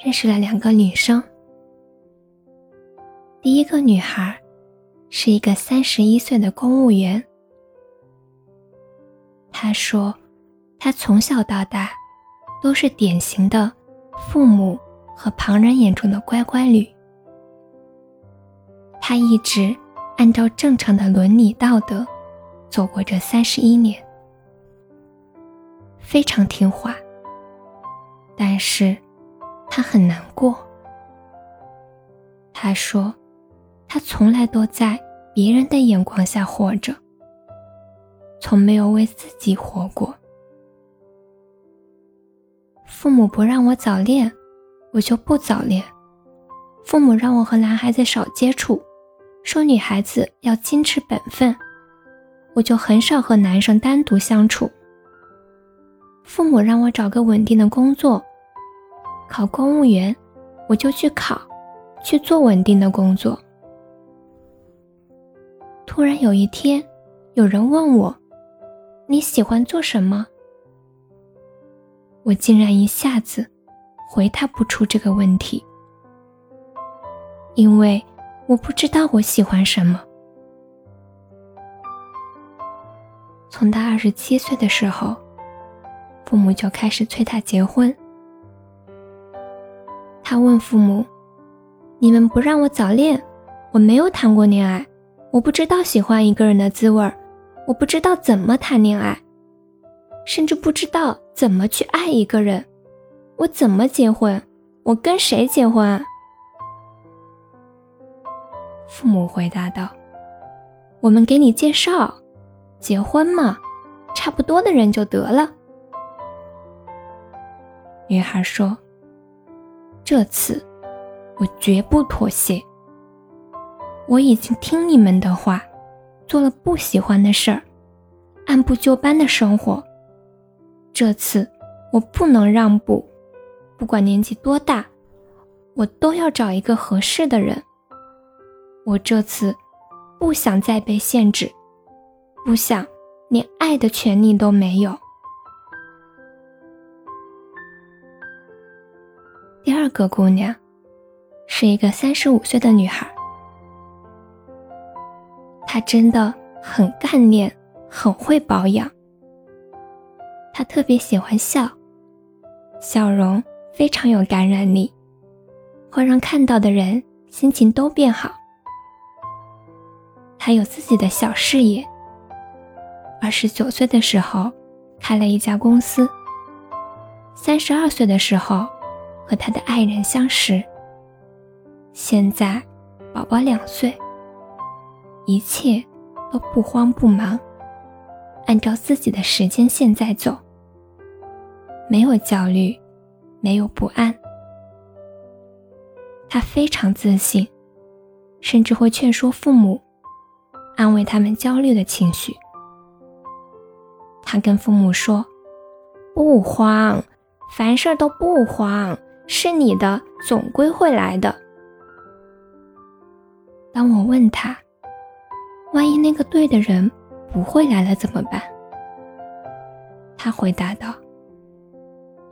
认识了两个女生。第一个女孩是一个三十一岁的公务员。她说，她从小到大都是典型的父母和旁人眼中的乖乖女。她一直按照正常的伦理道德走过这三十一年，非常听话。但是。他很难过。他说：“他从来都在别人的眼光下活着，从没有为自己活过。父母不让我早恋，我就不早恋；父母让我和男孩子少接触，说女孩子要矜持本分，我就很少和男生单独相处。父母让我找个稳定的工作。”考公务员，我就去考，去做稳定的工作。突然有一天，有人问我：“你喜欢做什么？”我竟然一下子回答不出这个问题，因为我不知道我喜欢什么。从他二十七岁的时候，父母就开始催他结婚。他问父母：“你们不让我早恋，我没有谈过恋爱，我不知道喜欢一个人的滋味，我不知道怎么谈恋爱，甚至不知道怎么去爱一个人，我怎么结婚？我跟谁结婚？”父母回答道：“我们给你介绍，结婚嘛，差不多的人就得了。”女孩说。这次，我绝不妥协。我已经听你们的话，做了不喜欢的事儿，按部就班的生活。这次，我不能让步，不管年纪多大，我都要找一个合适的人。我这次，不想再被限制，不想连爱的权利都没有。二个姑娘，是一个三十五岁的女孩。她真的很干练，很会保养。她特别喜欢笑，笑容非常有感染力，会让看到的人心情都变好。她有自己的小事业。二十九岁的时候，开了一家公司。三十二岁的时候。和他的爱人相识。现在，宝宝两岁，一切都不慌不忙，按照自己的时间线在走，没有焦虑，没有不安。他非常自信，甚至会劝说父母，安慰他们焦虑的情绪。他跟父母说：“不慌，凡事都不慌。”是你的，总归会来的。当我问他，万一那个对的人不会来了怎么办？他回答道：“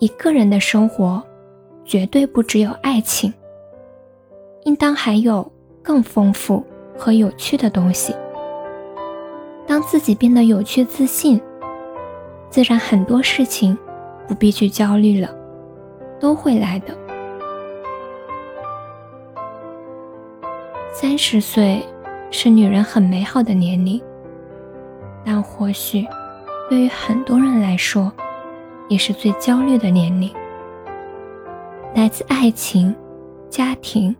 一个人的生活，绝对不只有爱情，应当还有更丰富和有趣的东西。当自己变得有趣自信，自然很多事情不必去焦虑了。”都会来的。三十岁是女人很美好的年龄，但或许对于很多人来说，也是最焦虑的年龄。来自爱情、家庭、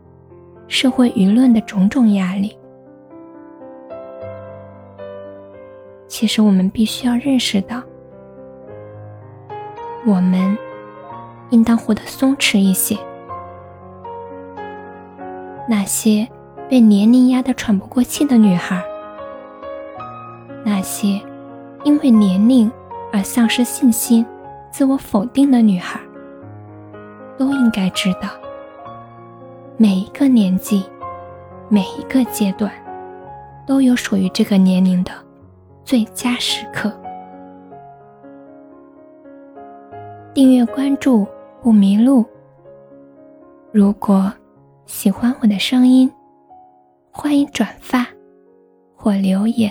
社会舆论的种种压力。其实我们必须要认识到，我们。应当活得松弛一些，那些被年龄压得喘不过气的女孩，那些因为年龄而丧失信心、自我否定的女孩，都应该知道，每一个年纪、每一个阶段，都有属于这个年龄的最佳时刻。订阅关注不迷路。如果喜欢我的声音，欢迎转发或留言。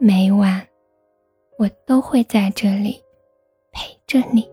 每晚我都会在这里陪着你。